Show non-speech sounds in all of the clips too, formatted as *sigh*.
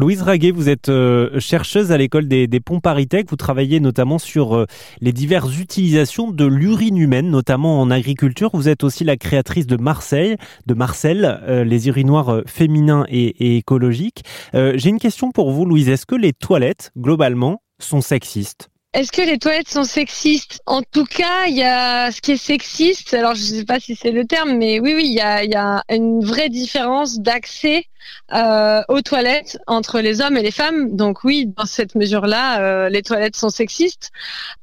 Louise Raguet, vous êtes euh, chercheuse à l'école des, des ponts. Vous travaillez notamment sur euh, les diverses utilisations de l'urine humaine, notamment en agriculture. Vous êtes aussi la créatrice de Marseille, de Marcel, euh, les urinoirs féminins et, et écologiques. J'ai une question pour vous, Louise. Est-ce que les toilettes, globalement, sont sexistes? Est-ce que les toilettes sont sexistes? En tout cas, il y a ce qui est sexiste. Alors, je ne sais pas si c'est le terme, mais oui, oui, il y a, y a, une vraie différence d'accès euh, aux toilettes entre les hommes et les femmes. Donc oui, dans cette mesure-là, euh, les toilettes sont sexistes.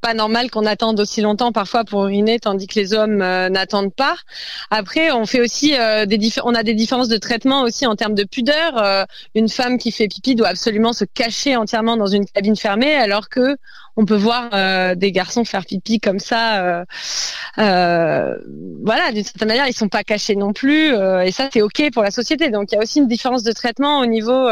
Pas normal qu'on attende aussi longtemps parfois pour uriner, tandis que les hommes euh, n'attendent pas. Après, on fait aussi des on a des différences de traitement aussi en termes de pudeur. Une femme qui fait pipi doit absolument se cacher entièrement dans une cabine fermée, alors que on peut voir euh, des garçons faire pipi comme ça. Euh, euh, voilà, d'une certaine manière, ils sont pas cachés non plus, et ça c'est ok pour la société. Donc il y a aussi une différence de traitement au niveau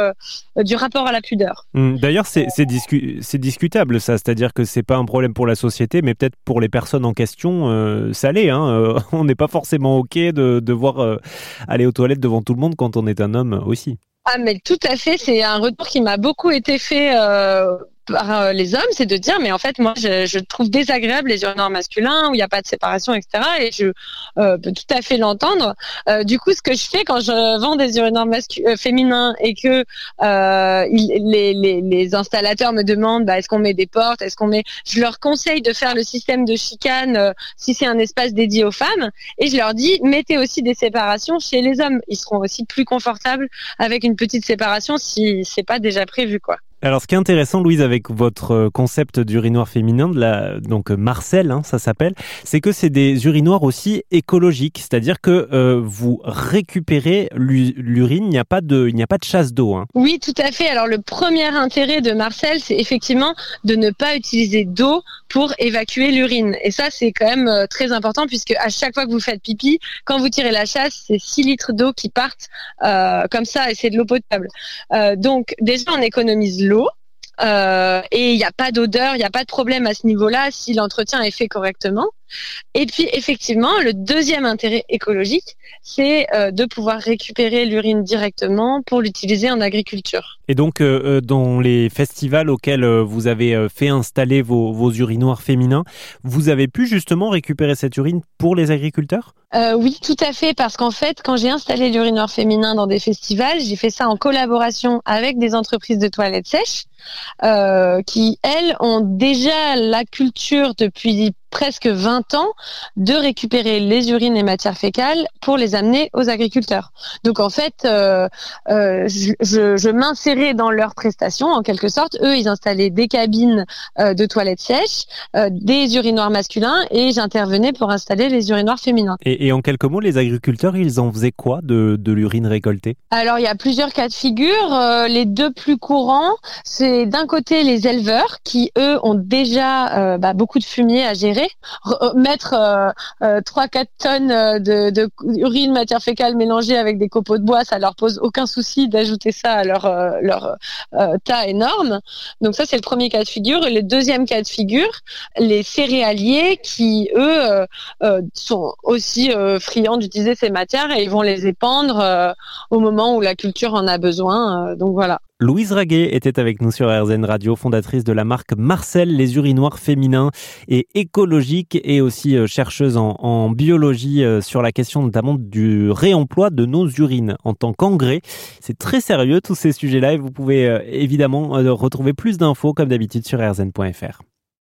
du rapport à la pudeur. Hum, d'ailleurs, c'est discutable ça, c'est-à-dire que c'est pas un problème pour la société, mais peut-être pour les personnes en question, ça l'est. Hein, *laughs* on n'est pas forcément ok de devoir aller aux toilettes devant tout le monde quand on est un homme aussi. Ah mais tout à fait, c'est un retour qui m'a beaucoup été fait euh, par euh, les hommes, c'est de dire mais en fait moi je, trouve désagréable les urinoirs masculins où il n'y a pas de séparation etc. Et je euh, peux tout à fait l'entendre. Euh, du coup ce que je fais quand je vends des urinoirs euh, féminins et que les, les, les, installateurs me demandent bah, est-ce qu'on met des portes, est-ce qu'on met, je leur conseille de faire le système de chicane si c'est un espace dédié aux femmes et je leur dis mettez aussi des séparations chez les hommes. Ils seront aussi plus confortables avec une petite séparation si c'est pas déjà prévu quoi. Alors, ce qui est intéressant, Louise, avec votre euh, concept d'urinoir féminin, donc euh, Marcel, hein, ça s'appelle, c'est que c'est des urinoirs aussi écologiques, c'est-à-dire que euh, vous récupérez l'urine, il n'y a pas de, a pas de chasse d'eau. Hein. Oui, tout à fait. Alors, le premier intérêt de Marcel, c'est effectivement de ne pas utiliser d'eau pour évacuer l'urine. Et ça, c'est quand même très important puisque à chaque fois que vous faites pipi, quand vous tirez la chasse, c'est 6 litres d'eau qui partent comme ça et c'est de l'eau potable. Donc, déjà, on économise l'eau euh, et il n'y a pas d'odeur, il n'y a pas de problème à ce niveau-là si l'entretien est fait correctement. Et puis effectivement, le deuxième intérêt écologique, c'est euh, de pouvoir récupérer l'urine directement pour l'utiliser en agriculture. Et donc, euh, dans les festivals auxquels vous avez fait installer vos, vos urinoirs féminins, vous avez pu justement récupérer cette urine pour les agriculteurs? Euh, oui, tout à fait, parce qu'en fait, quand j'ai installé l'urinoir féminin dans des festivals, j'ai fait ça en collaboration avec des entreprises de toilettes sèches, euh, qui, elles, ont déjà la culture depuis presque 20 ans de récupérer les urines et matières fécales pour les amener aux agriculteurs. Donc en fait, euh, euh, je, je, m'insérais dans leurs prestations en quelque sorte. Eux, ils installaient des cabines euh, de toilettes sèches, des urinoirs masculins et j'intervenais pour installer les urinoirs féminins. Et, et, en quelques mots, les agriculteurs, ils en faisaient quoi de, de l'urine récoltée? Alors il y a plusieurs cas de figure. Les deux plus courants, c'est d'un côté les éleveurs qui eux ont déjà bah, beaucoup de fumier à gérer euh, mettre euh, euh, trois 4 tonnes de, de urine matière fécale mélangée avec des copeaux de bois, ça leur pose aucun souci d'ajouter ça à leur leur tas énorme. Donc ça c'est le premier cas de figure. Et le deuxième cas de figure, les céréaliers qui eux sont aussi friands d'utiliser ces matières et ils vont les épandre au moment où la culture en a besoin. donc voilà. Louise Raguet était avec nous sur RZN Radio, fondatrice de la marque Marcel, les urinoirs féminins et écologiques et aussi euh, chercheuse en, biologie euh, sur la question notamment du réemploi de nos urines en tant qu'engrais. C'est très sérieux tous ces sujets-là et vous pouvez euh, évidemment retrouver plus d'infos comme d'habitude sur rzn.fr.